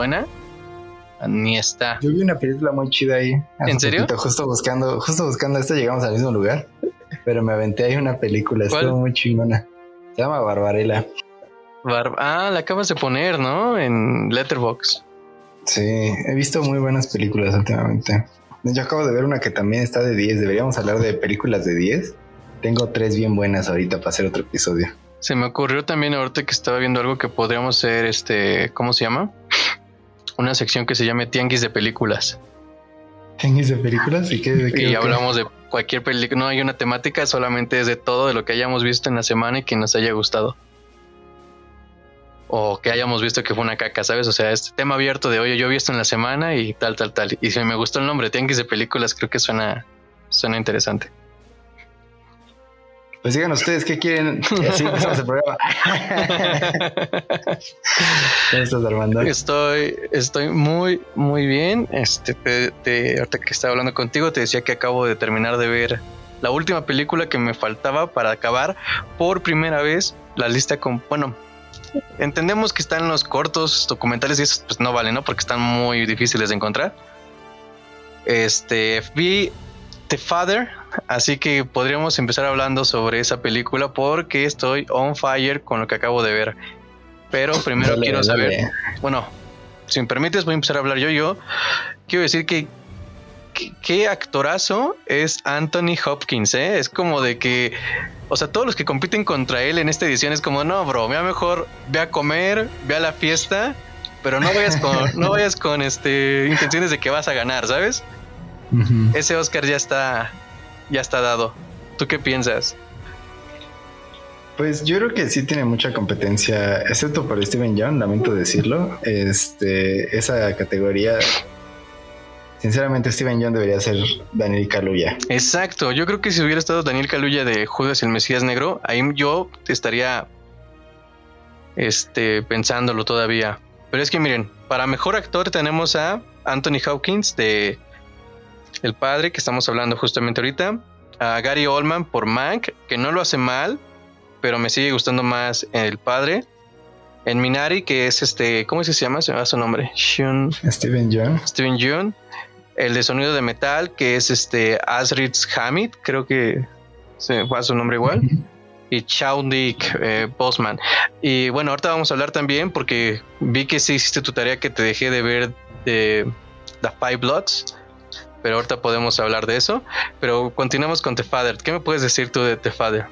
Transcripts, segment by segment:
suena, ni está. Yo vi una película muy chida ahí. ¿En serio? poquito, justo buscando, justo buscando esto, llegamos al mismo lugar. Pero me aventé ahí una película, ¿Cuál? estuvo muy chingona. Se llama Barbarella. Bar- ah, la acabas de poner, ¿no? En Letterbox. Sí, he visto muy buenas películas últimamente. Yo acabo de ver una que también está de 10. Deberíamos hablar de películas de 10. Tengo tres bien buenas ahorita para hacer otro episodio. Se me ocurrió también ahorita que estaba viendo algo que podríamos hacer, este, ¿cómo se llama? Una sección que se llame Tianguis de Películas. ¿Tianguis de películas? ¿Y qué? de qué, Y o qué? hablamos de cualquier película. No hay una temática, solamente es de todo de lo que hayamos visto en la semana y que nos haya gustado. O que hayamos visto que fue una caca, ¿sabes? O sea, este tema abierto de, oye, yo he visto en la semana y tal, tal, tal. Y si me gustó el nombre, Tianguis de Películas, creo que suena, suena interesante. Pues digan ustedes qué quieren. Así empezamos el programa. ¿Cómo estás, Armando? Estoy, estoy muy, muy bien. Este, te, te- ahorita que estaba hablando contigo, te decía que acabo de terminar de ver la última película que me faltaba para acabar por primera vez la lista con, bueno, entendemos que están los cortos documentales y esos pues no valen, ¿no? Porque están muy difíciles de encontrar. Este, vi The Father, así que podríamos empezar hablando sobre esa película porque estoy on fire con lo que acabo de ver. Pero primero Dale, quiero dale. saber bueno, si me permites, voy a empezar a hablar yo. Yo quiero decir que qué actorazo es Anthony Hopkins, ¿eh? Es como de que, o sea, todos los que compiten contra él en esta edición es como, no, bro, vea mejor, ve a comer, ve a la fiesta, pero no vayas con, no vayas con este intenciones de que vas a ganar, ¿sabes? Ese Oscar ya está, ya está dado. ¿Tú qué piensas? Pues yo creo que sí tiene mucha competencia, excepto por Steven Young, lamento decirlo. Este, esa categoría, sinceramente, Steven Young debería ser Daniel Kaluuya. Exacto, yo creo que si hubiera estado Daniel Kaluuya de Judas y el Mesías Negro, ahí yo estaría este, pensándolo todavía. Pero es que miren, para mejor actor tenemos a Anthony Hopkins de El Padre, que estamos hablando justamente ahorita, a Gary Oldman por Mank, que no lo hace mal, pero me sigue gustando más El Padre. En Minari, que es este, ¿cómo es que se llama? Se me va su nombre. Shun. Steven Young. Steven Yeun, el de sonido de metal, que es este Asritz Hamid, creo que se fue a su nombre igual, y Chaudik eh, Bosman. Y bueno, ahorita vamos a hablar también, porque vi que sí hiciste tu tarea que te dejé de ver de The Five Bloods, pero ahorita podemos hablar de eso. Pero continuamos con The Father. ¿Qué me puedes decir tú de The Father?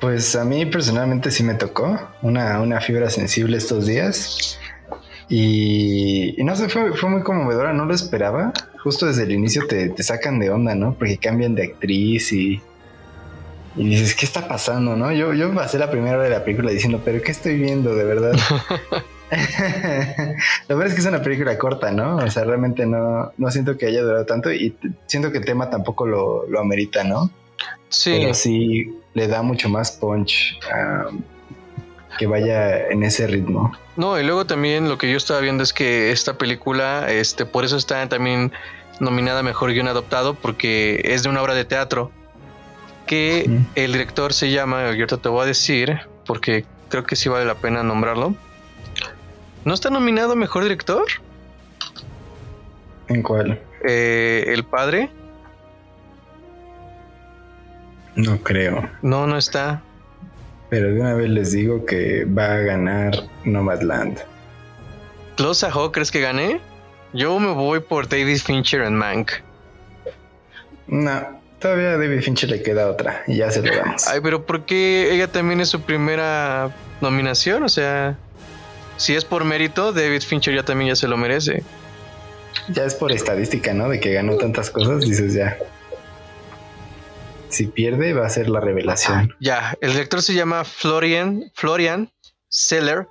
Pues a mí personalmente sí me tocó una, una fibra sensible estos días. Y, y no sé, fue, fue muy conmovedora, no lo esperaba. Justo desde el inicio te, te sacan de onda, ¿no? Porque cambian de actriz y, y dices, ¿qué está pasando, no? Yo, yo pasé la primera hora de la película diciendo, ¿pero qué estoy viendo, de verdad? la verdad es que es una película corta, ¿no? O sea, realmente no, no siento que haya durado tanto y siento que el tema tampoco lo, lo amerita, ¿no? Sí, pero sí le da mucho más punch um, que vaya en ese ritmo. No, y luego también lo que yo estaba viendo es que esta película, este, por eso está también nominada Mejor Guión Adoptado, porque es de una obra de teatro que el director se llama, y ahorita te voy a decir, porque creo que sí vale la pena nombrarlo. ¿No está nominado a Mejor Director? ¿En cuál? Eh, el padre. No creo. No, no está. Pero de una vez les digo que va a ganar Nomadland. ¿Close a Ho crees que gané? Yo me voy por David Fincher en Mank. No, todavía a David Fincher le queda otra y ya se lo damos. Ay, pero ¿por qué ella también es su primera nominación? O sea, si es por mérito, David Fincher ya también ya se lo merece. Ya es por estadística, ¿no? De que ganó tantas cosas, dices ya. Si pierde, va a ser la revelación. Ya, el director se llama Florian, Florian Seller,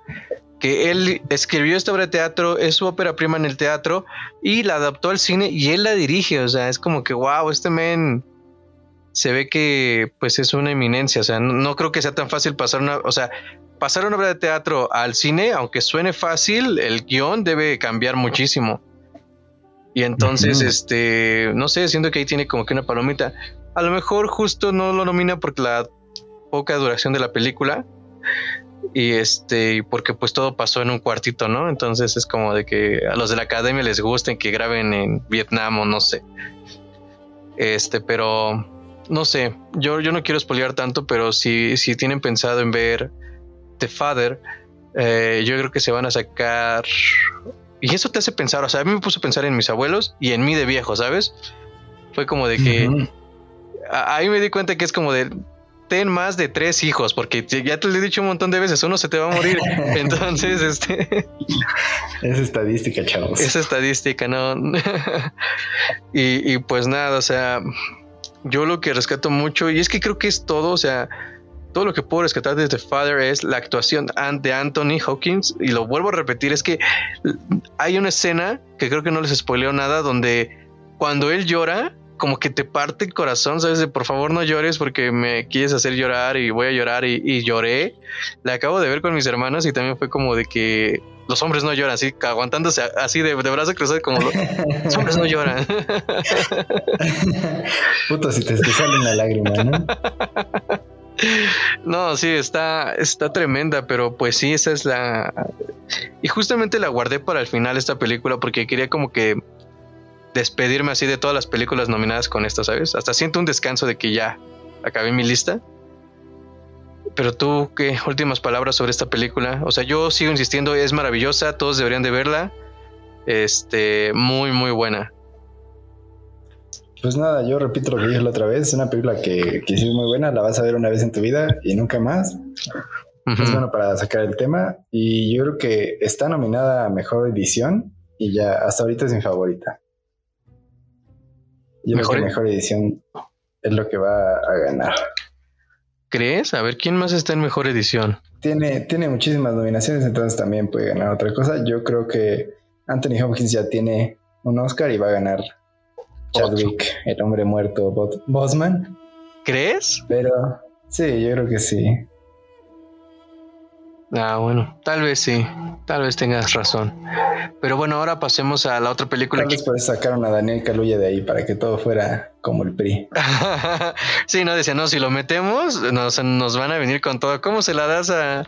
que él escribió esta obra de teatro, es su ópera prima en el teatro y la adaptó al cine y él la dirige. O sea, es como que, wow, este men se ve que pues es una eminencia. O sea, no, no creo que sea tan fácil pasar una, o sea, pasar una obra de teatro al cine, aunque suene fácil, el guion debe cambiar muchísimo. Y entonces, este, no sé, siento que ahí tiene como que una palomita. A lo mejor justo no lo nomina porque la poca duración de la película, y este, porque pues todo pasó en un cuartito, ¿no? Entonces es como de que a los de la academia les gusten que graben en Vietnam o no sé. Este, pero no sé, yo, yo no quiero spoilear tanto, pero si, si tienen pensado en ver The Father, eh, yo creo que se van a sacar. Y eso te hace pensar, o sea, a mí me puso a pensar en mis abuelos y en mí de viejo, ¿sabes? Fue como de que. Ahí me di cuenta que es como de. Ten más de tres hijos, porque ya te lo he dicho un montón de veces, uno se te va a morir. Entonces, este. Es estadística, chavos. Es estadística, ¿no? y, y pues nada, o sea, yo lo que rescato mucho, y es que creo que es todo, o sea, todo lo que puedo rescatar de The Father es la actuación de Anthony Hawkins. Y lo vuelvo a repetir, es que hay una escena que creo que no les spoileo nada, donde cuando él llora, como que te parte el corazón, sabes, de por favor no llores porque me quieres hacer llorar y voy a llorar y, lloré. La acabo de ver con mis hermanos y también fue como de que los hombres no lloran, así aguantándose así de, de brazo cruzado como los hombres no lloran. Puto, si te, sale una lágrima, ¿no? No, sí, está, está tremenda, pero pues sí, esa es la... Y justamente la guardé para el final esta película porque quería como que despedirme así de todas las películas nominadas con esta, ¿sabes? Hasta siento un descanso de que ya acabé mi lista. Pero tú, ¿qué últimas palabras sobre esta película? O sea, yo sigo insistiendo, es maravillosa, todos deberían de verla. Este, muy, muy buena. Pues nada, yo repito lo que dije la otra vez, es una película que, que sí es muy buena, la vas a ver una vez en tu vida y nunca más. Es bueno para sacar el tema y yo creo que está nominada a Mejor Edición y ya hasta ahorita es mi favorita. Yo creo que Mejor Edición es lo que va a ganar. ¿Crees? A ver, ¿quién más está en Mejor Edición? Tiene, tiene muchísimas nominaciones, entonces también puede ganar otra cosa. Yo creo que Anthony Hopkins ya tiene un Oscar y va a ganar Chadwick, el hombre muerto, Bosman. ¿Crees? Pero sí, yo creo que sí. Ah, bueno, tal vez sí, tal vez tengas razón. Pero bueno, ahora pasemos a la otra película. Tal vez que... sacaron a Daniel Caluya de ahí para que todo fuera como el PRI. sí, no, decía, no, si lo metemos, nos, nos van a venir con todo. ¿Cómo se la das a,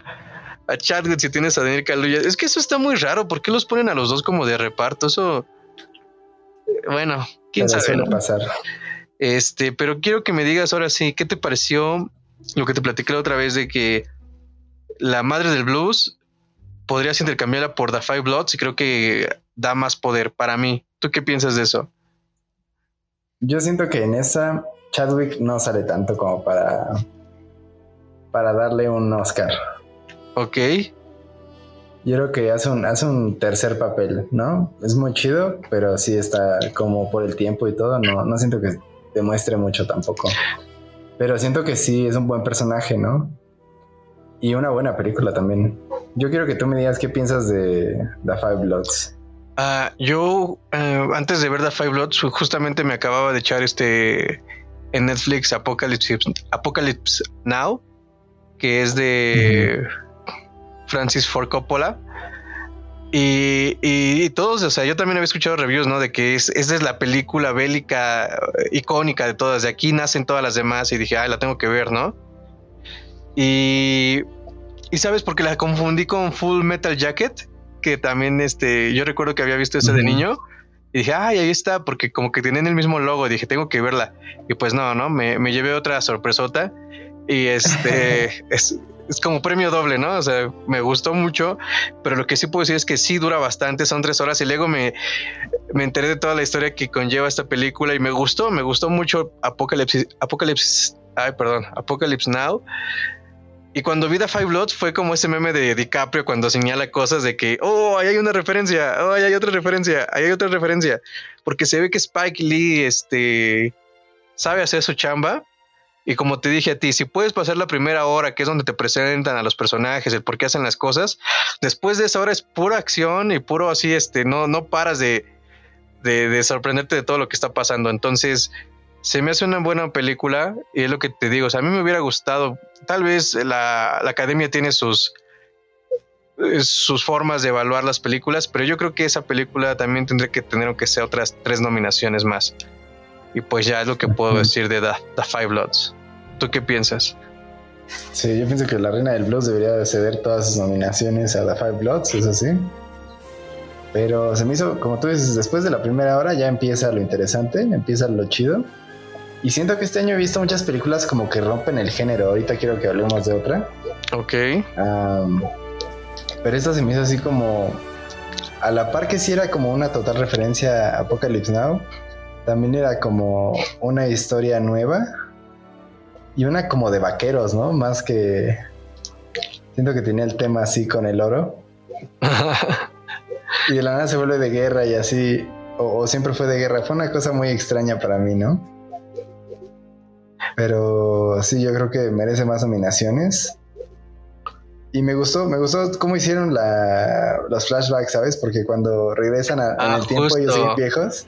a Chadwick si tienes a Daniel Caluya? Es que eso está muy raro. ¿Por qué los ponen a los dos como de reparto? Eso, bueno, quién sabe. pasar. Este, pero quiero que me digas ahora sí, ¿qué te pareció lo que te platicé la otra vez de que la madre del blues podrías intercambiarla por The Five Bloods y creo que da más poder para mí. ¿Tú qué piensas de eso? Yo siento que en esa Chadwick no sale tanto como para para darle un Oscar. Ok. Yo creo que hace un, hace un tercer papel, ¿no? Es muy chido, pero sí está como por el tiempo y todo, no, no siento que demuestre mucho tampoco. Pero siento que sí es un buen personaje, ¿no? Y una buena película también. Yo quiero que tú me digas qué piensas de The Five Bloods. Ah, yo, eh, antes de ver The Five Bloods, justamente me acababa de echar este en Netflix Apocalypse, Apocalypse Now, que es de Francis Ford Coppola. Y, y, todos, o sea, yo también había escuchado reviews, ¿no? De que es, esa es la película bélica eh, icónica de todas. De aquí nacen todas las demás y dije, ay, la tengo que ver, ¿no? Y, y sabes, porque la confundí con Full Metal Jacket, que también este, yo recuerdo que había visto ese de niño. Y dije, ay, ahí está, porque como que tenían el mismo logo. Dije, tengo que verla. Y pues no, no, me, me llevé otra sorpresota. Y este es, es, como premio doble, ¿no? O sea, me gustó mucho, pero lo que sí puedo decir es que sí dura bastante, son tres horas. Y luego me, me enteré de toda la historia que conlleva esta película y me gustó, me gustó mucho Apocalypse, Apocalypse, ay, perdón, Apocalypse Now. Y cuando vi The Five Bloods fue como ese meme de DiCaprio cuando señala cosas de que, oh, ahí hay una referencia, oh, ahí hay otra referencia, ahí hay otra referencia. Porque se ve que Spike Lee, este, sabe hacer su chamba. Y como te dije a ti, si puedes pasar la primera hora, que es donde te presentan a los personajes, el por qué hacen las cosas, después de esa hora es pura acción y puro así, este, no, no paras de, de, de sorprenderte de todo lo que está pasando. Entonces, se me hace una buena película y es lo que te digo, o sea, a mí me hubiera gustado, tal vez la, la, academia tiene sus, eh, sus formas de evaluar las películas, pero yo creo que esa película también tendría que tener que ser otras tres nominaciones más. Y pues ya es lo que puedo decir de The, Five Bloods. ¿Tú qué piensas? Sí, yo pienso que la reina del blues debería ceder todas sus nominaciones a The Five Bloods, eso sí. Pero se me hizo, como tú dices, después de la primera hora ya empieza lo interesante, empieza lo chido. Y siento que este año he visto muchas películas como que rompen el género. Ahorita quiero que hablemos de otra. Ok. pero esta se me hizo así como. A la par que sí era como una total referencia a Apocalypse Now, también era como una historia nueva y una como de vaqueros, ¿no? Más que. Siento que tenía el tema así con el oro. y de la nada se vuelve de guerra y así. o siempre fue de guerra. Fue una cosa muy extraña para mí, ¿no? Pero sí, yo creo que merece más nominaciones. Y me gustó, me gustó cómo hicieron la, los flashbacks, ¿sabes? Porque cuando regresan a, en ah, el tiempo ellos siguen viejos.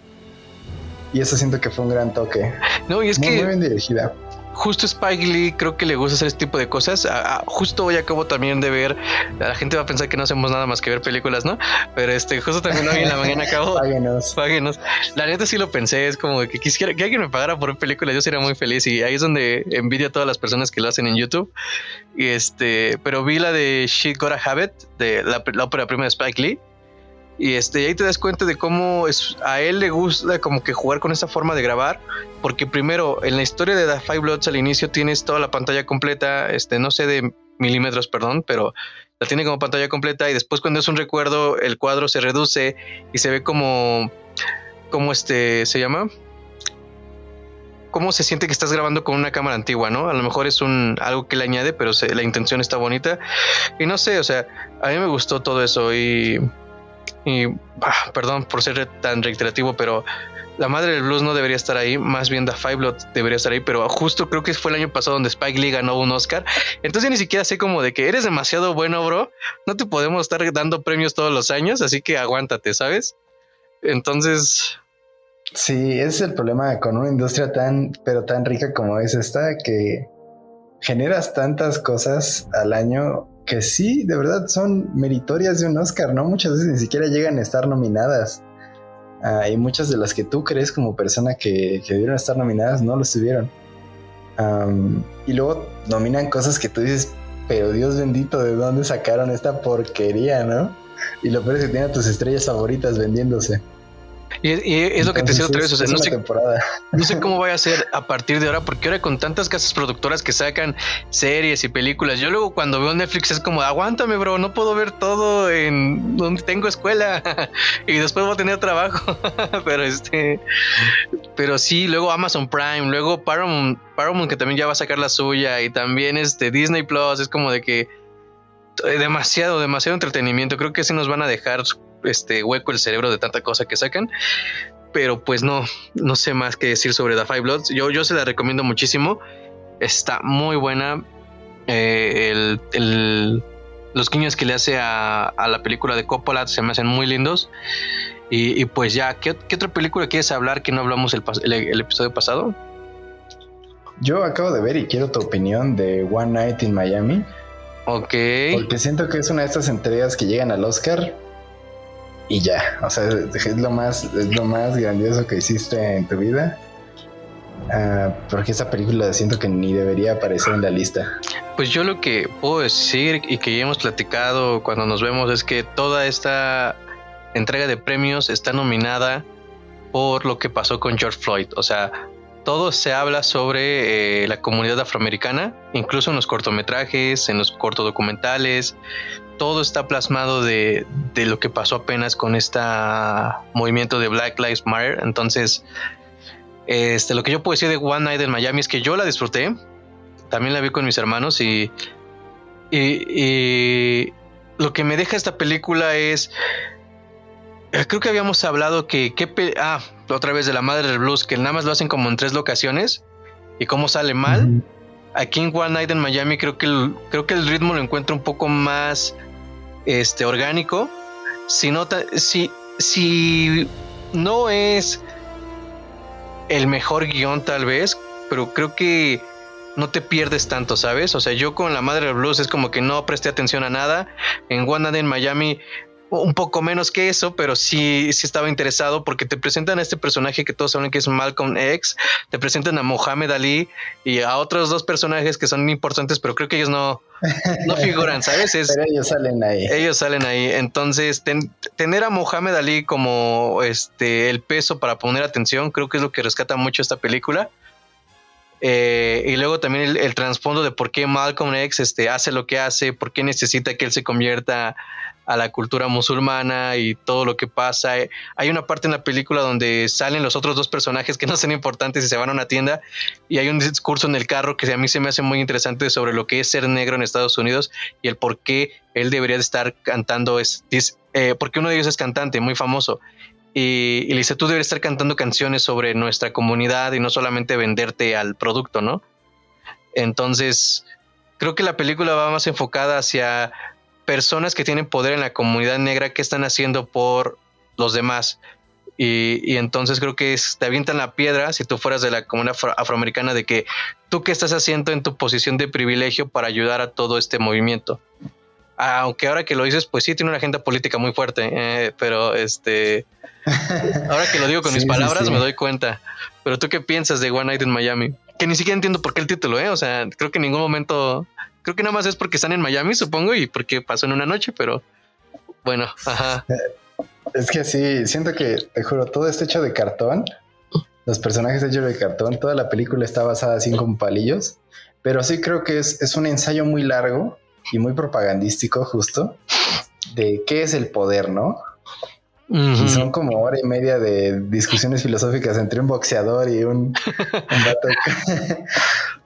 Y eso siento que fue un gran toque. No, y es que. Muy bien dirigida justo Spike Lee creo que le gusta hacer este tipo de cosas. justo hoy acabo también de ver, la gente va a pensar que no hacemos nada más que ver películas, ¿no? Pero este, justo también hoy en la mañana acabo. páguenos. Páguenos. La neta sí lo pensé, es como que quisiera que alguien me pagara por películas, yo sería muy feliz y ahí es donde envidio a todas las personas que lo hacen en YouTube. Y este, pero vi la de She Got a Habit, de la, la ópera prima de Spike Lee y este, ahí te das cuenta de cómo es, a él le gusta como que jugar con esa forma de grabar, porque primero en la historia de The Five Bloods al inicio tienes toda la pantalla completa, este, no sé de milímetros, perdón, pero la tiene como pantalla completa y después cuando es un recuerdo el cuadro se reduce y se ve como, como este, se llama, cómo se siente que estás grabando con una cámara antigua, ¿no? A lo mejor es un algo que le añade, pero la intención está bonita. Y no sé, o sea, a mí me gustó todo eso y y perdón por ser tan reiterativo, pero la madre del blues no debería estar ahí, más bien The Five debería estar ahí, pero justo creo que fue el año pasado donde Spike Lee ganó un Oscar. Entonces ni siquiera sé como de que eres demasiado bueno, bro. No te podemos estar dando premios todos los años, así que aguántate, ¿sabes? Entonces... Sí, ese es el problema con una industria tan, pero tan rica como es esta, que generas tantas cosas al año que sí, de verdad son meritorias de un Oscar, ¿no? Muchas veces ni siquiera llegan a estar nominadas. Ah, y muchas de las que tú crees como persona que, que debieron estar nominadas no lo estuvieron. y luego nominan cosas que tú dices, pero Dios bendito, ¿de dónde sacaron esta porquería, no? Y lo peor es que tienen a tus estrellas favoritas vendiéndose. Y, es lo que te decía otra vez, o sea, no sé, no sé, cómo voy a hacer a partir de ahora, porque ahora con tantas casas productoras que sacan series y películas, yo luego cuando veo Netflix es como, aguántame, bro, no puedo ver todo en donde tengo escuela y después voy a tener trabajo, pero este, pero sí, luego Amazon Prime, luego Paramount, Paramount que también ya va a sacar la suya y también este Disney Plus, es como de que eh, demasiado, demasiado entretenimiento, creo que sí nos van a dejar este hueco el cerebro de tanta cosa que sacan. Pero pues no, no sé más que decir sobre The Five Bloods. Yo, yo se la recomiendo muchísimo. Está muy buena. Eh, el, los guiños que le hace a, la película de Coppola se me hacen muy lindos. Y, pues ya, ¿qué, otra película quieres hablar que no hablamos el, el, episodio pasado? Yo acabo de ver y quiero tu opinión de One Night in Miami. Ok. Porque siento que es una de estas entregas que llegan al Oscar y ya. O sea, es lo más, es lo más grandioso que hiciste en tu vida. Ah, porque esa película siento que ni debería aparecer en la lista. Pues yo lo que puedo decir y que ya hemos platicado cuando nos vemos es que toda esta entrega de premios está nominada por lo que pasó con George Floyd. O sea, todo se habla sobre eh, la comunidad afroamericana, incluso en los cortometrajes, en los cortodocumentales, todo está plasmado de, lo que pasó apenas con este movimiento de Black Lives Matter. Entonces, este, lo que yo puedo decir de One Night en Miami es que yo la disfruté. También la vi con mis hermanos y, y, lo que me deja esta película es eh, creo que habíamos hablado que, ah, otra vez de la madre del blues, que nada más lo hacen como en tres locaciones y cómo sale mal. Aquí en One Night en Miami creo que creo que el ritmo lo encuentro un poco más este, orgánico, si, nota, si, si no es el mejor guion tal vez, pero creo que no te pierdes tanto, ¿sabes? O sea, yo con La Madre del Blues es como que no presté atención a nada. En One Night en Miami un poco menos que eso, pero sí, sí estaba interesado porque te presentan a este personaje que todos saben que es Malcolm X, te presentan a Mohamed Ali y a otros dos personajes que son importantes, pero creo que ellos no, no figuran, ¿sabes? pero ellos salen ahí. Ellos salen ahí. Entonces, tener a Mohamed Ali como este el peso para poner atención, creo que es lo que rescata mucho esta película. Eh, y luego también el, el trasfondo de por qué Malcolm X este, hace lo que hace, por qué necesita que él se convierta a la cultura musulmana y todo lo que pasa. Hay una parte en la película donde salen los otros dos personajes que no son importantes y se van a una tienda y hay un discurso en el carro que a mí se me hace muy interesante sobre lo que es ser negro en Estados Unidos y el por qué él debería de estar cantando, es, eh, porque uno de ellos es cantante muy famoso. Y, y le dice, tú deberías estar cantando canciones sobre nuestra comunidad y no solamente venderte al producto, ¿no? Entonces, creo que la película va más enfocada hacia personas que tienen poder en la comunidad negra que están haciendo por los demás. Y, entonces creo que te avientan la piedra si tú fueras de la comunidad afroamericana de que tú qué estás haciendo en tu posición de privilegio para ayudar a todo este movimiento. Aunque ahora que lo dices, pues sí tiene una agenda política muy fuerte, eh, pero este, ahora que lo digo con mis palabras me doy cuenta. Pero tú qué piensas de One Night in Miami? Que ni siquiera entiendo por qué el título, ¿eh? O sea, creo que en ningún momento Creo que nada más es porque están en Miami, supongo, y porque pasó en una noche, pero bueno, ajá. Es que sí, siento que, te juro, todo este hecho de cartón, los personajes hechos de cartón, toda la película está basada así con palillos, pero sí creo que es, es un ensayo muy largo y muy propagandístico justo de qué es el poder, ¿no? Y son como hora y media de discusiones filosóficas entre un boxeador y un, un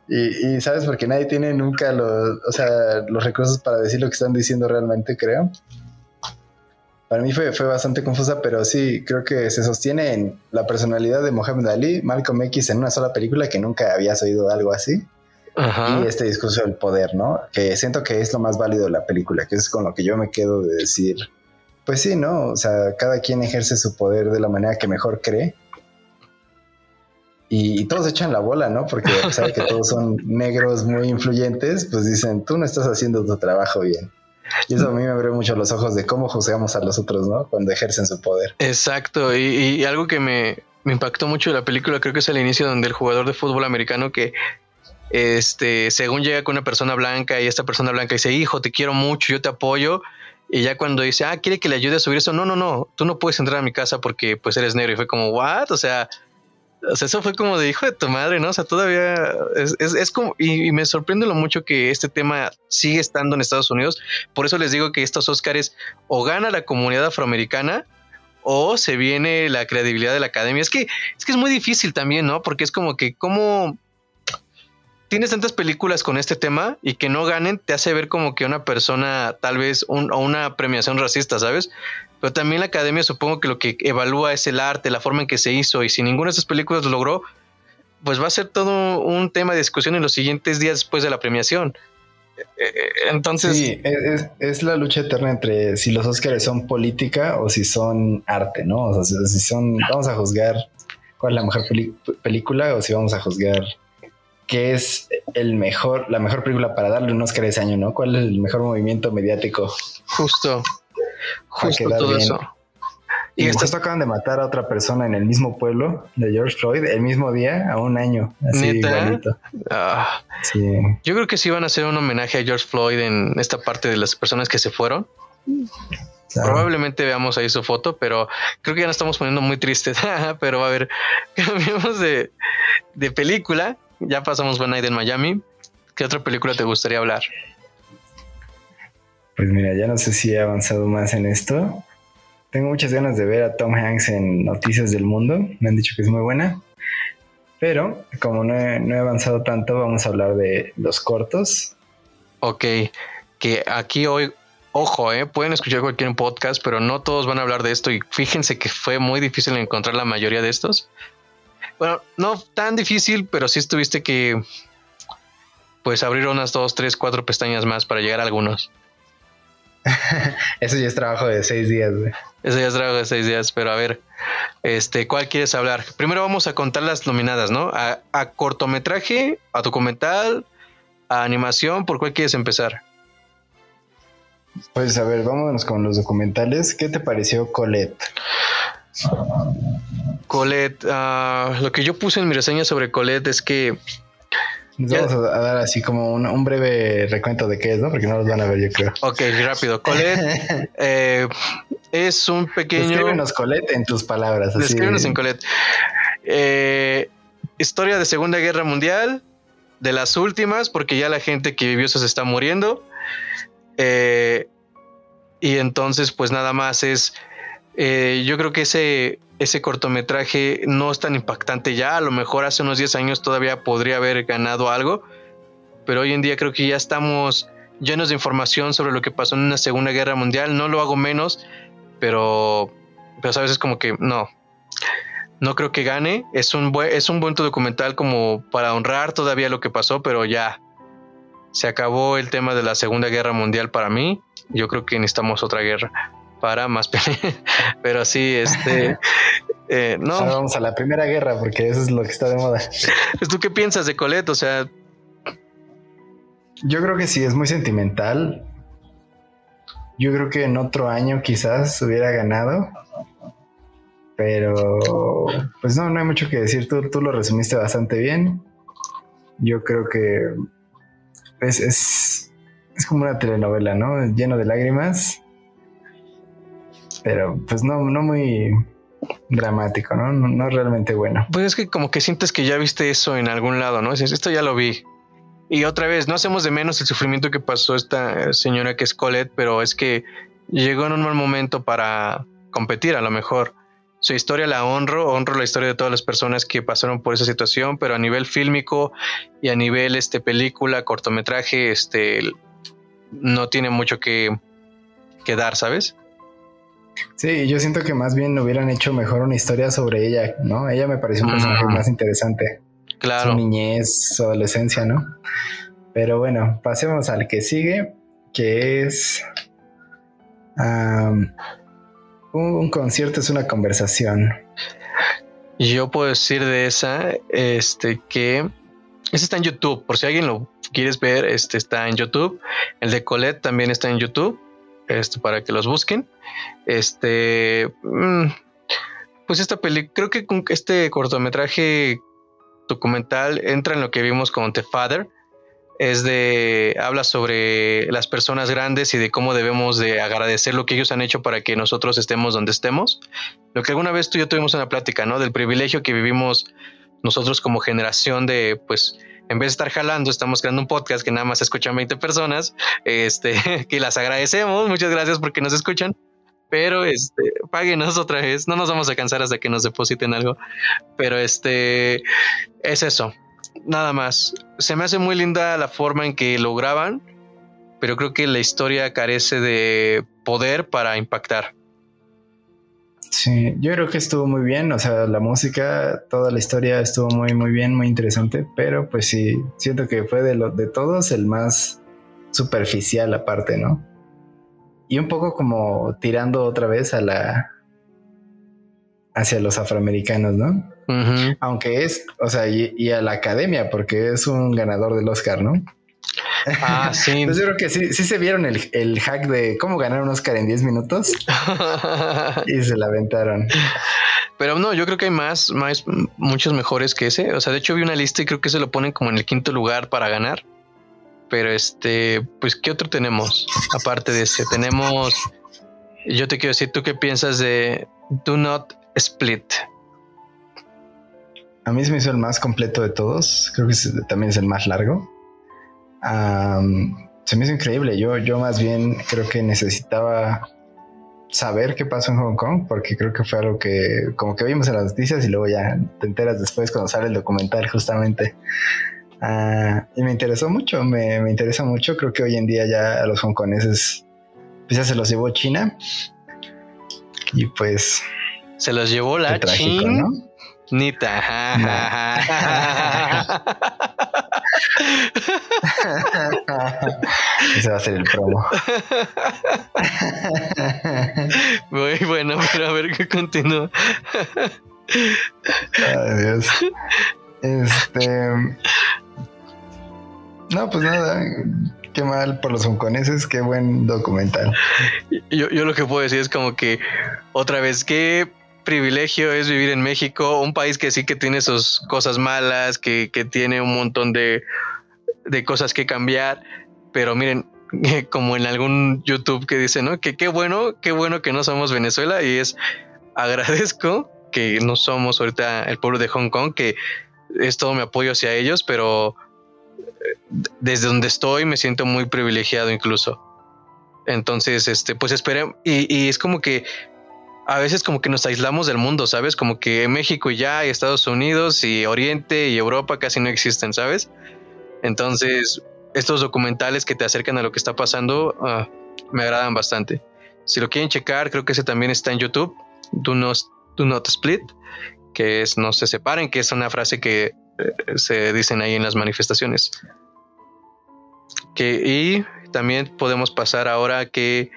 Y, sabes, porque nadie tiene nunca los, o sea, los recursos para decir lo que están diciendo realmente, creo. Para mí fue, fue bastante confusa, pero sí, creo que se sostiene en la personalidad de Mohamed Ali, Malcolm X en una sola película que nunca habías oído algo así. Y este discurso del poder, ¿no? Que siento que es lo más válido de la película, que es con lo que yo me quedo de decir, pues sí, ¿no? O sea, cada quien ejerce su poder de la manera que mejor cree y, todos echan la bola, ¿no? Porque saben que todos son negros muy influyentes, pues dicen, tú no estás haciendo tu trabajo bien. Y eso a mí me abre mucho los ojos de cómo juzgamos a los otros, ¿no? Cuando ejercen su poder. Exacto. Y, algo que me, impactó mucho de la película, creo que es el inicio donde el jugador de fútbol americano que este, según llega con una persona blanca y esta persona blanca dice, hijo, te quiero mucho, yo te apoyo. Y ya cuando dice, ah, quiere que le ayude a subir eso, no, no, no, tú no puedes entrar a mi casa porque pues eres negro. Y fue como, what? O sea, o sea, eso fue como de hijo de tu madre, ¿no? O sea, todavía es, es, como, y, me sorprende lo mucho que este tema sigue estando en Estados Unidos. Por eso les digo que estos Óscares o gana la comunidad afroamericana o se viene la credibilidad de la academia. Es que es que es muy difícil también, ¿no? Porque es como que cómo tienes tantas películas con este tema y que no ganen te hace ver como que una persona tal vez un, o una premiación racista, ¿sabes? Pero también la academia supongo que lo que evalúa es el arte, la forma en que se hizo y si ninguna de esas películas lo logró, pues va a ser todo un tema de discusión en los siguientes días después de la premiación. Eh, eh, entonces... Sí, es, la lucha eterna entre si los Oscars son política o si son arte, ¿no? O sea, si son, vamos a juzgar cuál es la mejor película o si vamos a juzgar qué es el mejor, la mejor película para darle un Oscar ese año, ¿no? ¿Cuál es el mejor movimiento mediático? Justo. Justo todo eso. Y, estos acaban de matar a otra persona en el mismo pueblo de George Floyd el mismo día a un año. Así igualito. Ah. Yo creo que sí van a hacer un homenaje a George Floyd en esta parte de las personas que se fueron. Probablemente veamos ahí su foto, pero creo que ya nos estamos poniendo muy tristes. pero a ver, cambiamos de, de película. Ya pasamos One Night en Miami. ¿Qué otra película te gustaría hablar? Pues mira, ya no sé si he avanzado más en esto. Tengo muchas ganas de ver a Tom Hanks en Noticias del Mundo. Me han dicho que es muy buena. Pero como no he, avanzado tanto, vamos a hablar de los cortos. Ok, que aquí hoy, ojo, eh, pueden escuchar cualquier podcast, pero no todos van a hablar de esto. Y fíjense que fue muy difícil encontrar la mayoría de estos. Bueno, no tan difícil, pero sí estuviste que pues abrir unas dos, tres, cuatro pestañas más para llegar a algunos. Eso ya es trabajo de seis días, Eso ya es trabajo de seis días, pero a ver, este, ¿cuál quieres hablar? Primero vamos a contar las nominadas, ¿no? A, cortometraje, a documental, a animación, ¿por cuál quieres empezar? Pues a ver, vámonos con los documentales. ¿Qué te pareció Colette? Colette, uh, lo que yo puse en mi reseña sobre Colette es que nos vamos a dar así como un, breve recuento de qué es, ¿no? Porque no los van a ver, yo creo. Ok, rápido. Colette eh, es un pequeño. Descríbenos Colette en tus palabras. Así Descríbenos en Colette. Eh, historia de Segunda Guerra Mundial, de las últimas, porque ya la gente que vivió eso se está muriendo. Eh, y entonces, pues nada más es. yo creo que ese ese cortometraje no es tan impactante ya. A lo mejor hace unos 10 años todavía podría haber ganado algo, pero hoy en día creo que ya estamos llenos de información sobre lo que pasó en una Segunda Guerra Mundial. No lo hago menos, pero, pero a veces como que no. No creo que gane. Es un, buen, es un buen documental como para honrar todavía lo que pasó, pero ya se acabó el tema de la Segunda Guerra Mundial para mí. Yo creo que necesitamos otra guerra para más Pero sí, este. Eh, no. vamos a la primera guerra porque eso es lo que está de moda. ¿Tú qué piensas de Colette? O sea. Yo creo que sí, es muy sentimental. Yo creo que en otro año quizás hubiera ganado. Pero, pues no, no hay mucho que decir. Tú, tú lo resumiste bastante bien. Yo creo que es, es, es como una telenovela, ¿no? Lleno de lágrimas pero pues no, no muy dramático, ¿no? ¿no? realmente bueno. Pues es que como que sientes que ya viste eso en algún lado, ¿no? Esto ya lo vi. Y otra vez, no hacemos de menos el sufrimiento que pasó esta señora que es Colette, pero es que llegó en un mal momento para competir a lo mejor. Su historia la honro, honro la historia de todas las personas que pasaron por esa situación, pero a nivel fílmico y a nivel este película, cortometraje, este no tiene mucho que, que dar, ¿sabes? Sí, yo siento que más bien hubieran hecho mejor una historia sobre ella, ¿no? Ella me pareció un personaje más interesante. Claro. Su niñez, su adolescencia, ¿no? Pero bueno, pasemos al que sigue, que es un, concierto es una conversación. Yo puedo decir de esa, este, que ese está en YouTube, por si alguien lo quieres ver, este está en YouTube. El de Colette también está en YouTube este, para que los busquen. Este, mm, pues esta película, creo que este cortometraje documental entra en lo que vimos con The Father. Es de, habla sobre las personas grandes y de cómo debemos de agradecer lo que ellos han hecho para que nosotros estemos donde estemos. Lo que alguna vez tú y yo tuvimos una plática, ¿no? Del privilegio que vivimos nosotros como generación de, pues, en vez de estar jalando, estamos creando un podcast que nada más escuchan 20 personas, este, que las agradecemos, muchas gracias porque nos escuchan, pero este, páguenos otra vez, no nos vamos a cansar hasta que nos depositen algo, pero este, es eso, nada más. Se me hace muy linda la forma en que lo graban, pero creo que la historia carece de poder para impactar. Sí, yo creo que estuvo muy bien, o sea, la música, toda la historia estuvo muy, muy bien, muy interesante, pero pues sí, siento que fue de, de todos el más superficial aparte, ¿no? Y un poco como tirando otra vez a la... hacia los afroamericanos, ¿no? Aunque es, o sea, y, a la academia, porque es un ganador del Oscar, ¿no? Ah, sí. Pues yo creo que sí, sí se vieron el, hack de cómo ganar un Oscar en 10 minutos y se la aventaron. Pero no, yo creo que hay más, más, muchos mejores que ese. O sea, de hecho vi una lista y creo que se lo ponen como en el quinto lugar para ganar. Pero este, pues, ¿qué otro tenemos? Aparte de ese, tenemos. Yo te quiero decir, ¿tú qué piensas de Do Not Split? A mí se me hizo el más completo de todos. Creo que también es el más largo se me hizo increíble. Yo, yo más bien creo que necesitaba saber qué pasó en Hong Kong, porque creo que fue algo que como que vimos en las noticias y luego ya te enteras después cuando sale el documental justamente. Ah, y me interesó mucho, me, me, interesa mucho. Creo que hoy en día ya a los hongkoneses pues ya se los llevó China. Y pues... Se los llevó la China. ¿no? Nita. Ese va a ser el promo. Muy bueno, pero a ver qué continúa. Ay, Dios. Este. No, pues nada. qué mal por los hongkoneses, qué buen documental. Yo, yo lo que puedo decir es como que otra vez, qué privilegio es vivir en México, un país que sí que tiene sus cosas malas, que, que tiene un montón de, de cosas que cambiar, pero miren, como en algún YouTube que dice, ¿no? Que qué bueno, qué bueno que no somos Venezuela y es agradezco que no somos ahorita el pueblo de Hong Kong, que es todo mi apoyo hacia ellos, pero eh, desde donde estoy me siento muy privilegiado incluso. Entonces, este, pues esperemos, y, y, es como que a veces como que nos aislamos del mundo, ¿sabes? Como que México ya, y Estados Unidos y Oriente y Europa casi no existen, ¿sabes? Entonces, estos documentales que te acercan a lo que está pasando uh, me agradan bastante. Si lo quieren checar, creo que ese también está en YouTube. Do not, split, que es no se separen, que es una frase que eh, se dicen ahí en las manifestaciones. Y también podemos pasar ahora que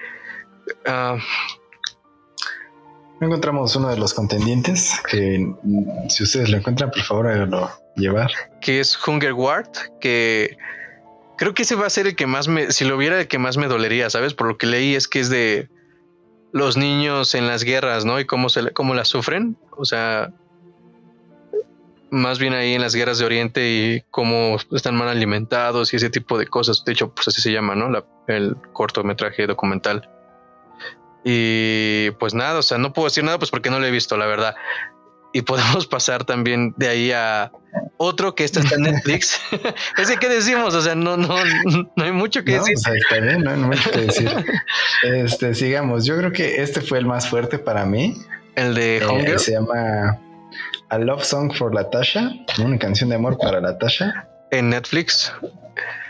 no encontramos uno de los contendientes que si ustedes lo encuentran, por favor, háganlo llevar. Que es Hunger Ward, que creo que ese va a ser el que más me, si lo viera, el que más me dolería, ¿sabes? Por lo que leí es que es de los niños en las guerras, ¿no? Y cómo, se, cómo las sufren. O sea, más bien ahí en las guerras de Oriente y cómo están mal alimentados y ese tipo de cosas. De hecho, pues así se llama, ¿no? La, el cortometraje documental. Y pues nada, o sea, no puedo decir nada pues porque no lo he visto, la verdad. Y podemos pasar también de ahí a otro que está en Netflix. Ese que decimos, o sea, no, no, no hay mucho que no, decir. O sea, está bien, no hay mucho que decir. este, sigamos. Yo creo que este fue el más fuerte para mí. El de. Eh, se llama A Love Song for Latasha, una canción de amor para Latasha. En Netflix.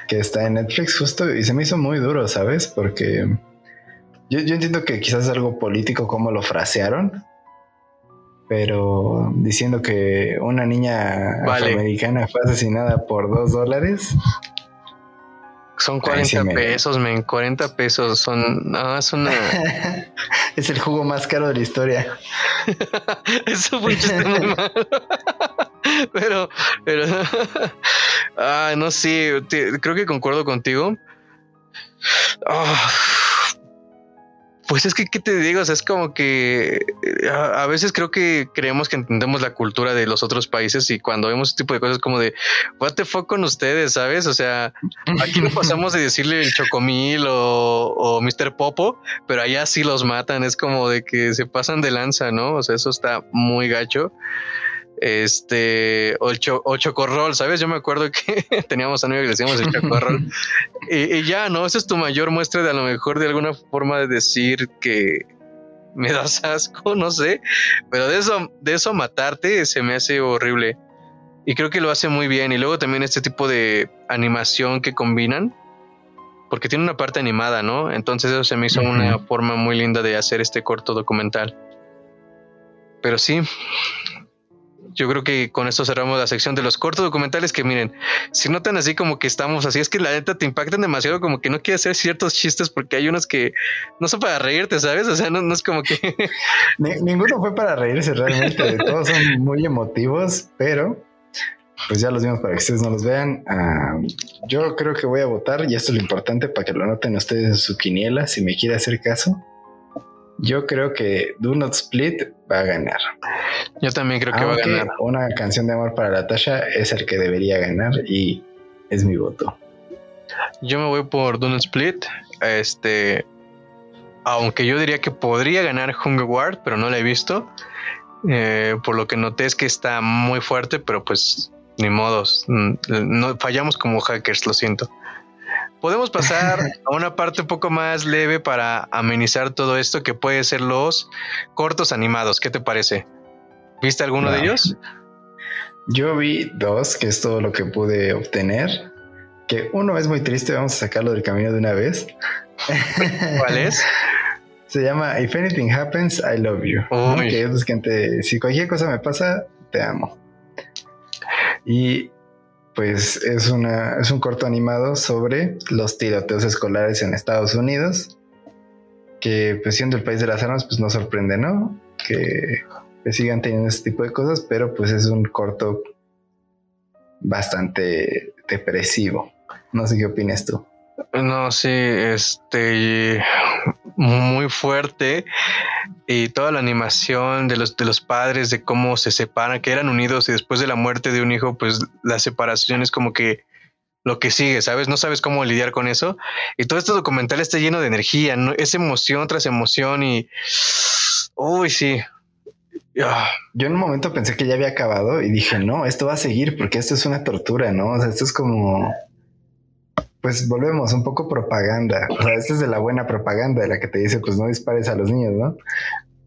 Que está en Netflix justo y se me hizo muy duro, ¿sabes? Porque yo, yo entiendo que quizás es algo político como lo frasearon, pero diciendo que una niña Vale. afroamericana fue asesinada por dos dólares. Son Ahí 40 sí me- pesos, men, 40 pesos. Son, no, es una. es el jugo más caro de la historia. Eso fue muy malo. pero, pero. ah, no sé, te- creo que concuerdo contigo. Ah, pues es que, ¿qué te digo? Es como que eh, a, a veces creo que creemos que entendemos la cultura de los otros países y cuando vemos este tipo de cosas como de, what the fuck con ustedes, ¿sabes? O sea, aquí no pasamos de decirle el chocomil o, o Mr. Popo, pero allá sí los matan, es como de que se pasan de lanza, ¿no? O sea, eso está muy gacho. Este, o el cho- o chocorrol, ¿sabes? Yo me acuerdo que teníamos amigos que le decíamos el chocorrol. y, y ya, ¿no? Esa es tu mayor muestra de a lo mejor de alguna forma de decir que me das asco, no sé. Pero de eso, de eso matarte se me hace horrible. Y creo que lo hace muy bien. Y luego también este tipo de animación que combinan. Porque tiene una parte animada, ¿no? Entonces eso se me hizo una forma muy linda de hacer este corto documental. Pero sí, yo creo que con esto cerramos la sección de los cortos documentales que miren, si notan así como que estamos así, es que la neta te impactan demasiado, como que no quieres hacer ciertos chistes porque hay unos que no son para reírte, ¿sabes? O sea, no, es como que... Ni- ninguno fue para reírse realmente. Todos son muy emotivos, pero pues ya los vimos para que ustedes no los vean. Ah, yo creo que voy a votar y esto es lo importante para que lo anoten ustedes en su quiniela si me quiere hacer caso. Yo creo que Do Not Split va a ganar. Yo también creo que va a ganar. una canción de amor para Natasha es el que debería ganar y es mi voto. Yo me voy por Dune Split. Este, aunque yo diría que podría ganar Hunger Ward, pero no la he visto. Eh, por lo que noté es que está muy fuerte, pero pues ni modos. Mm, No fallamos como hackers, lo siento. Podemos pasar a una parte un poco más leve para amenizar todo esto, que puede ser los cortos animados. ¿Qué te parece? ¿Viste alguno de ellos? Yo vi dos, que es todo lo que pude obtener. Que uno es muy triste, vamos a sacarlo del camino de una vez. ¿Cuál es? Se llama If Anything Happens, I Love You. Que es básicamente, si cualquier cosa me pasa, te amo. Y pues es, una, es un corto animado sobre los tiroteos escolares en Estados Unidos. Que pues siendo el país de las armas, pues no sorprende, ¿no? Que, que sigan teniendo este tipo de cosas, pero pues es un corto bastante depresivo. No sé qué opinas tú. No, sí, este muy fuerte y toda la animación de los de los padres de cómo se separan, que eran unidos y después de la muerte de un hijo, pues la separación es como que lo que sigue, ¿sabes? No sabes cómo lidiar con eso. Y todo este documental está lleno de energía, ¿no? es emoción tras emoción y... Uy, sí. Ah. Yo en un momento pensé que ya había acabado y dije, no, esto va a seguir porque esto es una tortura, ¿no? O sea, esto es como... Pues volvemos, un poco propaganda. O sea, esto es de la buena propaganda, de la que te dice, pues no dispares a los niños, ¿no?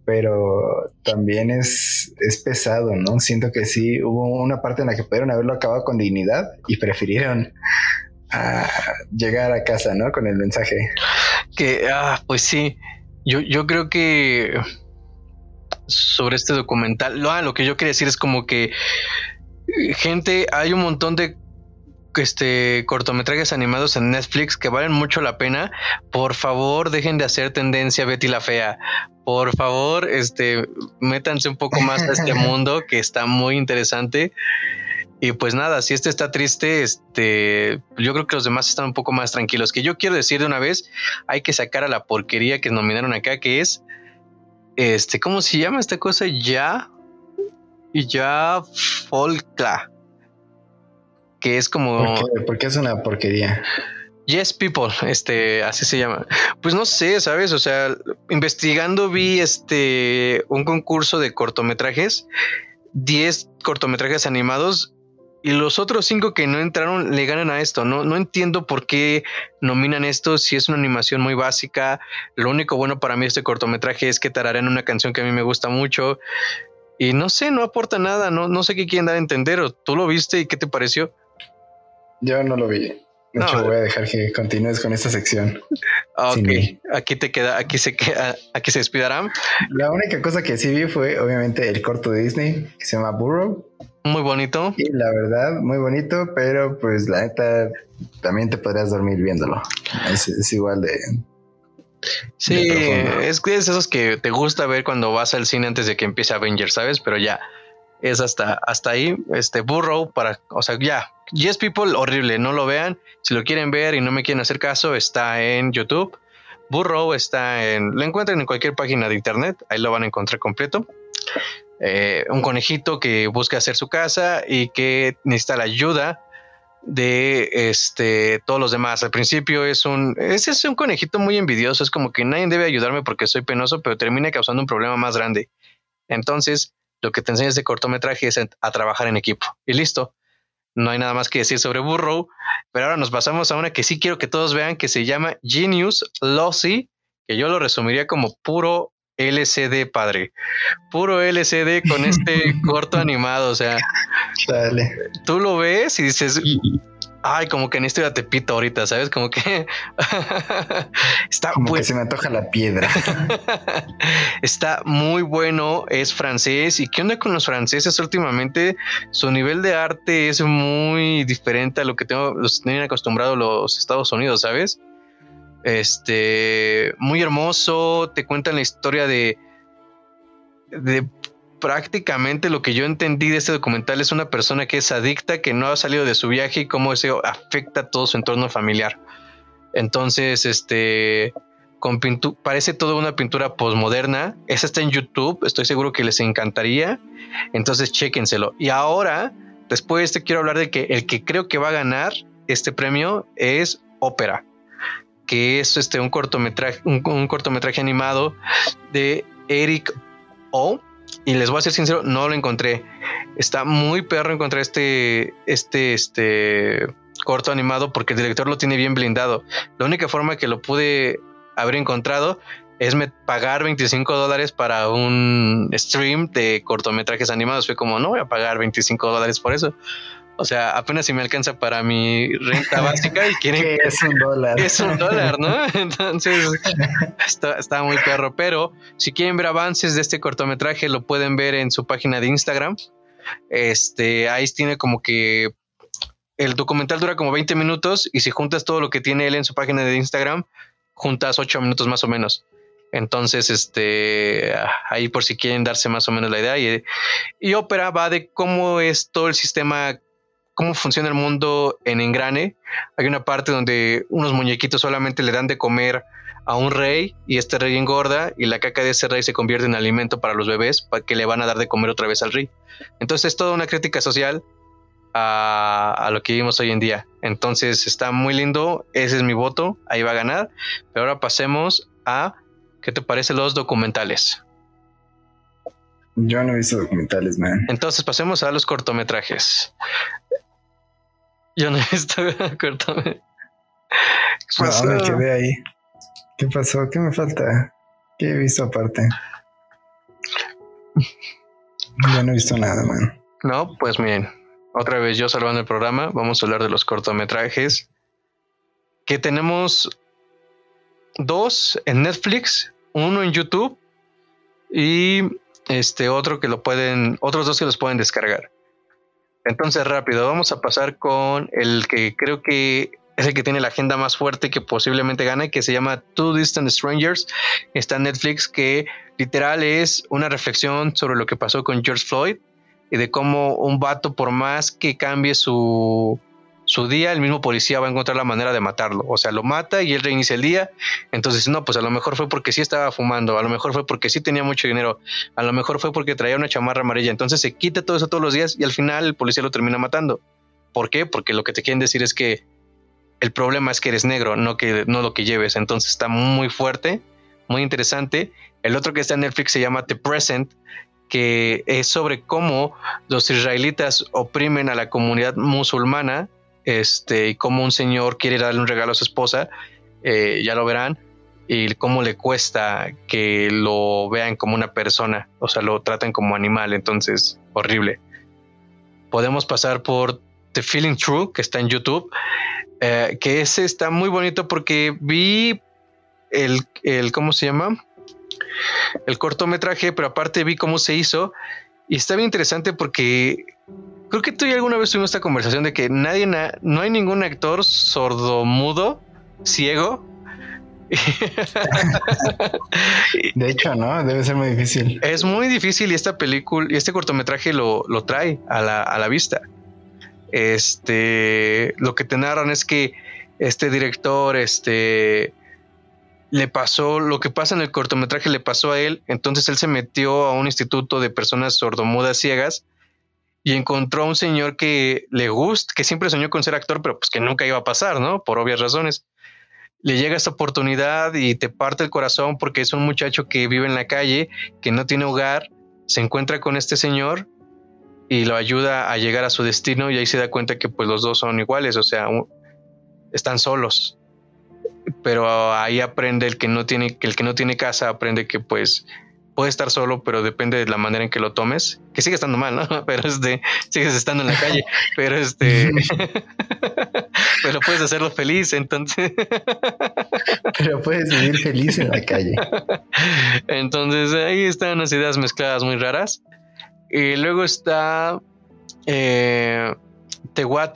pero también es, es pesado, ¿no? Siento que sí, hubo una parte en la que pudieron haberlo acabado con dignidad y prefirieron ah, llegar a casa, ¿no? Con el mensaje. Que, ah, pues sí, yo, yo creo que sobre este documental, lo, ah, lo que yo quería decir es como que gente, hay un montón de este cortometrajes animados en Netflix que valen mucho la pena. Por favor, dejen de hacer tendencia Betty la fea. Por favor, este métanse un poco más a este mundo que está muy interesante. Y pues nada, si este está triste, este, yo creo que los demás están un poco más tranquilos. Que yo quiero decir de una vez, hay que sacar a la porquería que nominaron acá, que es, este, ¿cómo se llama esta cosa? Ya, ya folkla que es como... ¿Por qué, es una porquería? Yes People, este, así se llama. Pues no sé, ¿sabes? O sea, investigando vi este un concurso de cortometrajes, 10 cortometrajes animados y los otros cinco que no entraron le ganan a esto. No, no entiendo por qué nominan esto si es una animación muy básica. Lo único bueno para mí este cortometraje es que tararean una canción que a mí me gusta mucho. Y no sé, no aporta nada, no, no sé qué quieren dar a entender. ¿O tú lo viste y qué te pareció? Yo no lo vi. De hecho, voy a dejar que continúes con esta sección. Ah, ok, aquí te queda, aquí se queda, aquí se despidarán. La única cosa que sí vi fue obviamente el corto de Disney que se llama Burrow. Muy bonito. Y la verdad, muy bonito, pero pues la neta también te podrías dormir viéndolo. Es, igual de. Sí, es que es esos que te gusta ver cuando vas al cine antes de que empiece Avengers, ¿sabes? Pero ya es hasta, hasta ahí. Este Burrow para, o sea, ya. Yes People, horrible, no lo vean. Si lo quieren ver y no me quieren hacer caso, está en YouTube. Burrow está en, lo encuentran en cualquier página de internet, ahí lo van a encontrar completo. Eh, un conejito que busca hacer su casa y que necesita la ayuda de este todos los demás. Al principio es un ese es un conejito muy envidioso, es como que nadie debe ayudarme porque soy penoso, pero termina causando un problema más grande. Entonces, lo que te enseña de cortometraje es a trabajar en equipo. Y listo. No hay nada más que decir sobre Burrow. Pero ahora nos pasamos a una que sí quiero que todos vean que se llama Genius Lossy, que yo lo resumiría como puro LCD, padre. Puro LCD con este corto animado. O sea, tú lo ves y dices, Ay, como que en esto ya te pito ahorita, ¿sabes? Como que está como que se me antoja la piedra. está muy bueno, es francés. ¿Y qué onda con los franceses últimamente? Su nivel de arte es muy diferente a lo que tengo, los tienen acostumbrados los Estados Unidos, ¿sabes? Este, muy hermoso, te cuentan la historia de de prácticamente lo que yo entendí de este documental es una persona que es adicta, que no ha salido de su viaje y cómo eso afecta todo su entorno familiar. Entonces, este, parece toda una pintura posmoderna. Esa está en YouTube, estoy seguro que les encantaría. Entonces, chéquenselo. Y ahora, después de este, quiero hablar de que el que creo que va a ganar este premio es Ópera, que es este, un cortometraje, un cortometraje animado de Eric O y les voy a ser sincero, no lo encontré. Está muy perro encontrar este, este, este corto animado porque el director lo tiene bien blindado. La única forma que lo pude haber encontrado es pagar 25 dólares para un stream de cortometrajes animados. Fue como, no voy a pagar 25 dólares por eso. O sea, apenas si me alcanza para mi renta básica y quieren que es un dólar. Es un dólar, ¿no? Entonces está, muy perro. Pero si quieren ver avances de este cortometraje, lo pueden ver en su página de Instagram. Este, ahí tiene como que el documental dura como 20 minutos y si juntas todo lo que tiene él en su página de Instagram, juntas 8 minutos más o menos. Entonces, este, ahí por si quieren darse más o menos la idea. Y, y Opera va de cómo es todo el sistema cómo funciona el mundo en engrane. Hay una parte donde unos muñequitos solamente le dan de comer a un rey y este rey engorda y la caca de ese rey se convierte en alimento para los bebés para que le van a dar de comer otra vez al rey. Entonces es toda una crítica social a, lo que vivimos hoy en día. Entonces está muy lindo, ese es mi voto, ahí va a ganar. Pero ahora pasemos a, ¿qué te parece los documentales? Yo no he visto documentales, man. Entonces pasemos a los cortometrajes. Yo no he visto cortometrajes. ¿Qué me quedé ahí. ¿Qué pasó? ¿Qué me falta? ¿Qué he visto aparte? Yo no he visto nada, man. No, pues miren, otra vez yo salvando el programa, vamos a hablar de los cortometrajes. Que tenemos dos en Netflix, uno en YouTube y este otro que lo pueden, otros dos que los pueden descargar. Entonces, rápido, vamos a pasar con el que creo que es el que tiene la agenda más fuerte que posiblemente gane, que se llama Two Distant Strangers. Está en Netflix, que literal es una reflexión sobre lo que pasó con George Floyd y de cómo un vato, por más que cambie su, su día, el mismo policía va a encontrar la manera de matarlo. O sea, lo mata y él reinicia el día. Entonces, no, pues a lo mejor fue porque sí estaba fumando, a lo mejor fue porque sí tenía mucho dinero, a lo mejor fue porque traía una chamarra amarilla. Entonces se quita todo eso todos los días y al final el policía lo termina matando. ¿Por qué? Porque lo que te quieren decir es que el problema es que eres negro, no, que, no lo que lleves. Entonces está muy fuerte, muy interesante. El otro que está en Netflix se llama The Present, que es sobre cómo los israelitas oprimen a la comunidad musulmana este, y cómo un señor quiere darle un regalo a su esposa, eh, ya lo verán, y cómo le cuesta que lo vean como una persona, o sea, lo traten como animal, entonces, horrible. Podemos pasar por The Feeling True, que está en YouTube, eh, que ese está muy bonito porque vi el, el, ¿cómo se llama? El cortometraje, pero aparte vi cómo se hizo y está bien interesante porque Creo que tú y alguna vez tuvimos esta conversación de que nadie, no hay ningún actor sordomudo, ciego. de hecho, no, debe ser muy difícil. Es muy difícil y esta película y este cortometraje lo, lo trae a la, a la vista. Este, lo que te narran es que este director, este, le pasó lo que pasa en el cortometraje, le pasó a él. Entonces él se metió a un instituto de personas sordomudas ciegas y encontró a un señor que le gusta, que siempre soñó con ser actor, pero pues que nunca iba a pasar, ¿no? Por obvias razones. Le llega esta oportunidad y te parte el corazón porque es un muchacho que vive en la calle, que no tiene hogar, se encuentra con este señor y lo ayuda a llegar a su destino y ahí se da cuenta que pues los dos son iguales, o sea, están solos. Pero ahí aprende el que no tiene, el que no tiene casa, aprende que pues puede estar solo, pero depende de la manera en que lo tomes, que sigue estando mal, ¿no? Pero este, sigues estando en la calle, pero este, pero puedes hacerlo feliz, entonces. pero puedes vivir feliz en la calle. Entonces ahí están unas ideas mezcladas muy raras. Y luego está eh, The What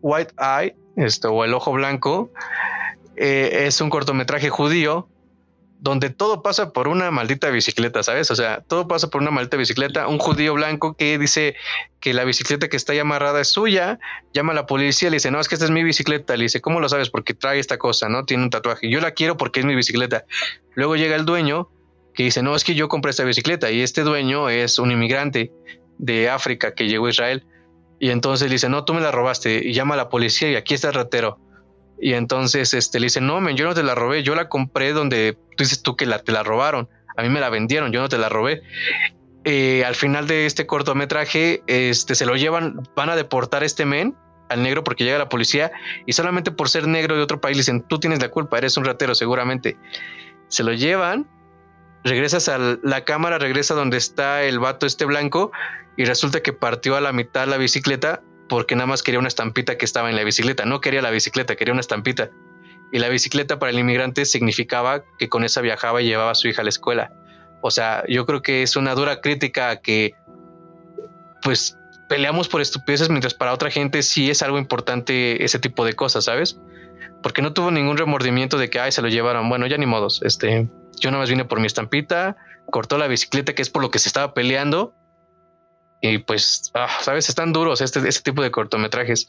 White Eye, esto, o El Ojo Blanco. Eh, es un cortometraje judío donde todo pasa por una maldita bicicleta, ¿sabes? O sea, todo pasa por una maldita bicicleta. Un judío blanco que dice que la bicicleta que está ahí amarrada es suya, llama a la policía, le dice, no, es que esta es mi bicicleta. Le dice, ¿cómo lo sabes? Porque trae esta cosa, ¿no? Tiene un tatuaje. Yo la quiero porque es mi bicicleta. Luego llega el dueño que dice, no, es que yo compré esta bicicleta y este dueño es un inmigrante de África que llegó a Israel. Y entonces le dice, no, tú me la robaste y llama a la policía y aquí está el ratero y entonces este, le dice, no, men, yo no te la robé, yo la compré donde tú dices tú que la, te la robaron, a mí me la vendieron, yo no te la robé. Eh, al final de este cortometraje, este, se lo llevan, van a deportar a este men, al negro, porque llega la policía y solamente por ser negro de otro país le dicen, tú tienes la culpa, eres un ratero seguramente. Se lo llevan, regresas a la cámara, regresa donde está el vato este blanco y resulta que partió a la mitad la bicicleta porque nada más quería una estampita que estaba en la bicicleta. No quería la bicicleta, quería una estampita. Y la bicicleta para el inmigrante significaba que con esa viajaba y llevaba a su hija a la escuela. O sea, yo creo que es una dura crítica que, pues, peleamos por estupideces, mientras para otra gente sí es algo importante ese tipo de cosas, ¿sabes? Porque no tuvo ningún remordimiento de que, ay, se lo llevaron. Bueno, ya ni modos. Este, yo nada más vine por mi estampita, cortó la bicicleta, que es por lo que se estaba peleando, Y pues, ah, sabes, están duros este, este tipo de cortometrajes.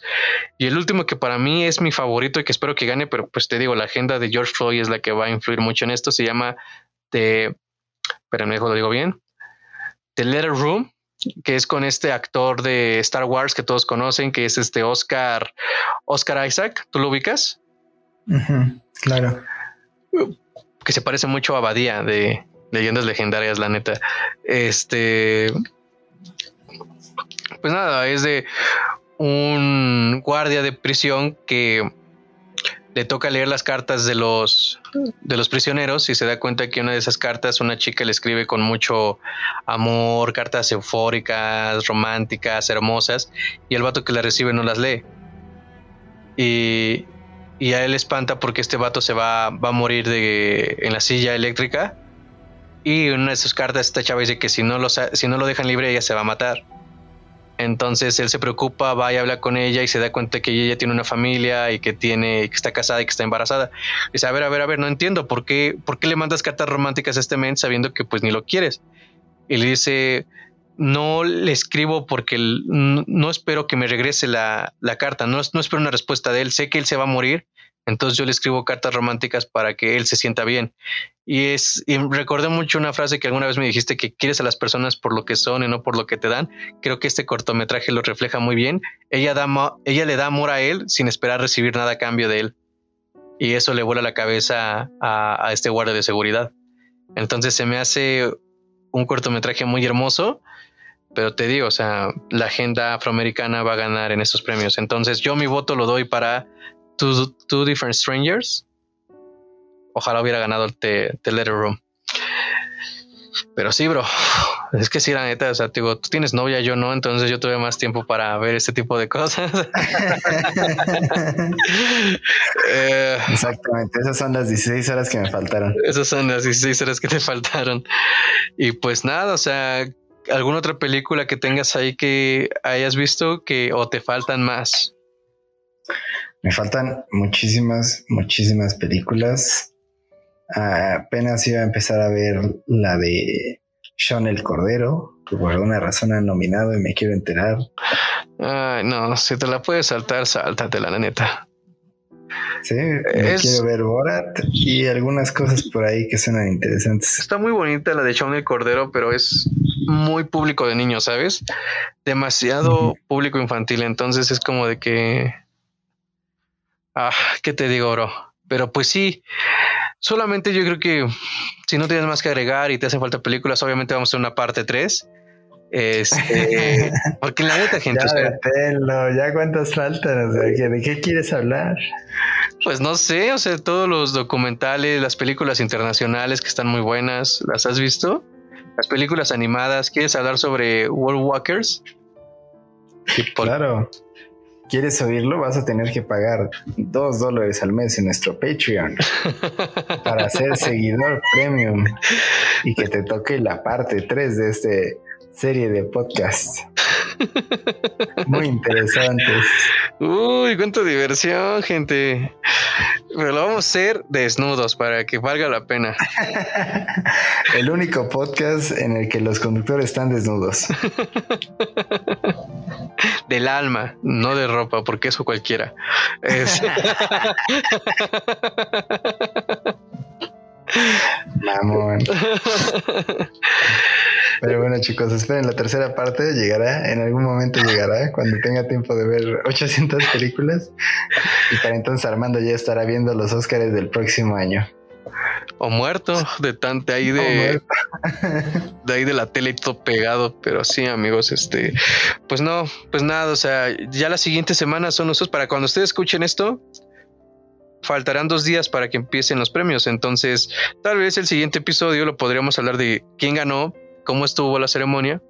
Y el último que para mí es mi favorito y que espero que gane, pero pues te digo, la agenda de George Floyd es la que va a influir mucho en esto. Se llama The, pero me lo digo bien, The Letter Room, que es con este actor de Star Wars que todos conocen, que es este Oscar, Oscar Isaac. ¿Tú lo ubicas? claro. Que se parece mucho a Badía de Leyendas Legendarias, la neta. Este pues nada, es de un guardia de prisión que le toca leer las cartas de los de los prisioneros y se da cuenta que una de esas cartas una chica le escribe con mucho amor, cartas eufóricas, románticas, hermosas y el vato que la recibe no las lee. Y, y a él espanta porque este vato se va, va a morir de, en la silla eléctrica y una de sus cartas esta chava dice que si no lo, si no lo dejan libre ella se va a matar. Entonces él se preocupa, va y habla con ella y se da cuenta que ella tiene una familia y que tiene, que está casada y que está embarazada. Dice, a ver, a ver, a ver, no entiendo, ¿por qué, por qué le mandas cartas románticas a este men sabiendo que pues ni lo quieres? Y le dice, no le escribo porque no, espero que me regrese la, carta, no, no espero una respuesta de él, sé que él se va a morir, entonces yo le escribo cartas románticas para que él se sienta bien. Y es, y recordé mucho una frase que alguna vez me dijiste que quieres a las personas por lo que son y no por lo que te dan. Creo que este cortometraje lo refleja muy bien. Ella, da, ella le da amor a él sin esperar recibir nada a cambio de él. Y eso le vuela la cabeza a, a este guardia de seguridad. Entonces se me hace un cortometraje muy hermoso, pero te digo, o sea, la agenda afroamericana va a ganar en estos premios. Entonces yo mi voto lo doy para Two, Different Strangers. Ojalá hubiera ganado el The, Letter Room. Pero sí, bro. Es que sí, la neta, o sea, digo, tú tienes novia, yo no, entonces yo tuve más tiempo para ver este tipo de cosas. Eh, Exactamente, esas son las 16 horas que me faltaron. Esas son las 16 horas que te faltaron. Y pues nada, o sea, ¿alguna otra película que tengas ahí que hayas visto que o te faltan más? Me faltan muchísimas, muchísimas películas. Apenas iba a empezar a ver la de Sean el Cordero, que por alguna razón han nominado y me quiero enterar. Ay, no, si te la puedes saltar, sáltatela, la neta. Sí, quiero ver Borat y algunas cosas por ahí que suenan interesantes. Está muy bonita la de Sean el Cordero, pero es muy público de niños, ¿sabes? Demasiado público infantil, entonces es como de que Ah, ¿qué te digo, bro? Pero pues sí, solamente yo creo que si no tienes más que agregar y te hacen falta películas, obviamente vamos a hacer una parte 3. Este, porque la neta, gente. Ya, ya cuántas faltan, ¿de qué quieres hablar? Pues no sé, o sea, todos los documentales, las películas internacionales que están muy buenas, ¿las has visto? Las películas animadas, ¿quieres hablar sobre World Walkers? Claro. ¿Quieres oírlo? Vas a tener que pagar dos dólares al mes en nuestro Patreon para ser seguidor premium y que te toque la parte 3 de esta serie de podcasts. Muy interesantes. Uy, cuánta diversión, gente. Pero lo vamos a hacer desnudos para que valga la pena. el único podcast en el que los conductores están desnudos. Del alma, no de ropa, porque eso cualquiera. Mamón. Pero bueno, chicos, esperen, la tercera parte llegará, en algún momento llegará, cuando tenga tiempo de ver 800 películas. Y para entonces Armando ya estará viendo los Óscares del próximo año. O muerto de tante ahí de, de ahí de la tele y todo pegado. Pero sí, amigos, este, pues no, pues nada, o sea, ya las siguientes semanas son nosotros. Para cuando ustedes escuchen esto, faltarán dos días para que empiecen los premios. Entonces, tal vez el siguiente episodio lo podríamos hablar de quién ganó, cómo estuvo la ceremonia.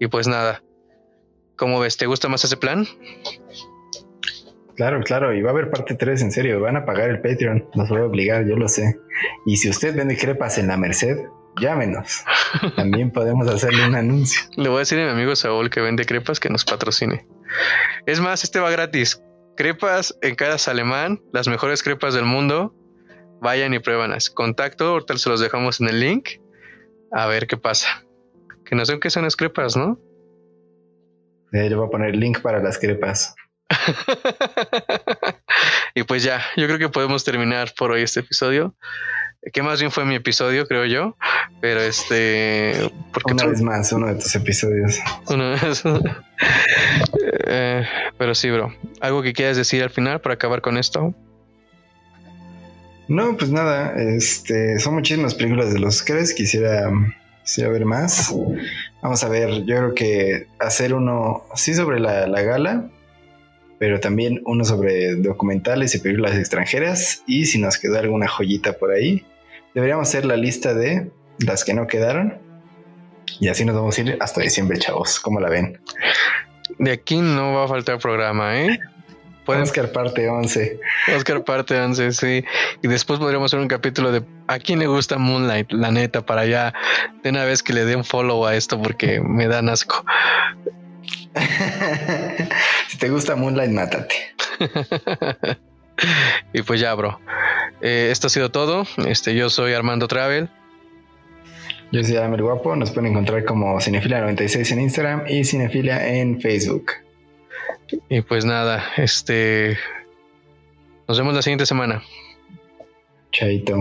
Y pues nada, ¿cómo ves? ¿Te gusta más ese plan? Claro, claro, y va a haber parte 3, en serio, van a pagar el Patreon, nos voy a obligar, yo lo sé. Y si usted vende crepas en la Merced, llámenos. También podemos hacerle un anuncio. Le voy a decir a mi amigo Saúl que vende crepas que nos patrocine. Es más, este va gratis. Crepas en Caras Alemán, las mejores crepas del mundo. Vayan y pruébanlas. Contacto, ahorita se los dejamos en el link. A ver qué pasa. Que no sé qué son las crepas, ¿no? le voy a poner link para las crepas. y pues ya, yo creo que podemos terminar por hoy este episodio. Que más bien fue mi episodio, creo yo. Pero este. Porque Una vez más, uno de tus episodios. Uno eh, pero sí, bro. ¿Algo que quieras decir al final para acabar con esto? No, pues nada. Este, son muchísimas películas de los Oscars. Quisiera, quisiera ver más. Vamos a ver. Yo creo que hacer uno, sí, sobre la, la gala pero también uno sobre documentales y películas extranjeras. Y si nos quedó alguna joyita por ahí, deberíamos hacer la lista de las que no quedaron. Y así nos vamos a ir hasta diciembre, chavos. ¿Cómo la ven? De aquí no va a faltar programa, ¿eh? Oscar parte 11. Oscar parte 11, sí. Y después podríamos hacer un capítulo de a quién le gusta Moonlight, la neta, para ya de una vez que le dé un follow a esto porque me dan asco. Si te gusta Moonlight, mátate. y pues ya, bro. Eh, esto ha sido todo. Este, yo soy Armando Travel. Yo soy Adamel Guapo. Nos pueden encontrar como Cinefilia96 en Instagram y Cinefilia en Facebook. Y pues nada, este. Nos vemos la siguiente semana. Chaito.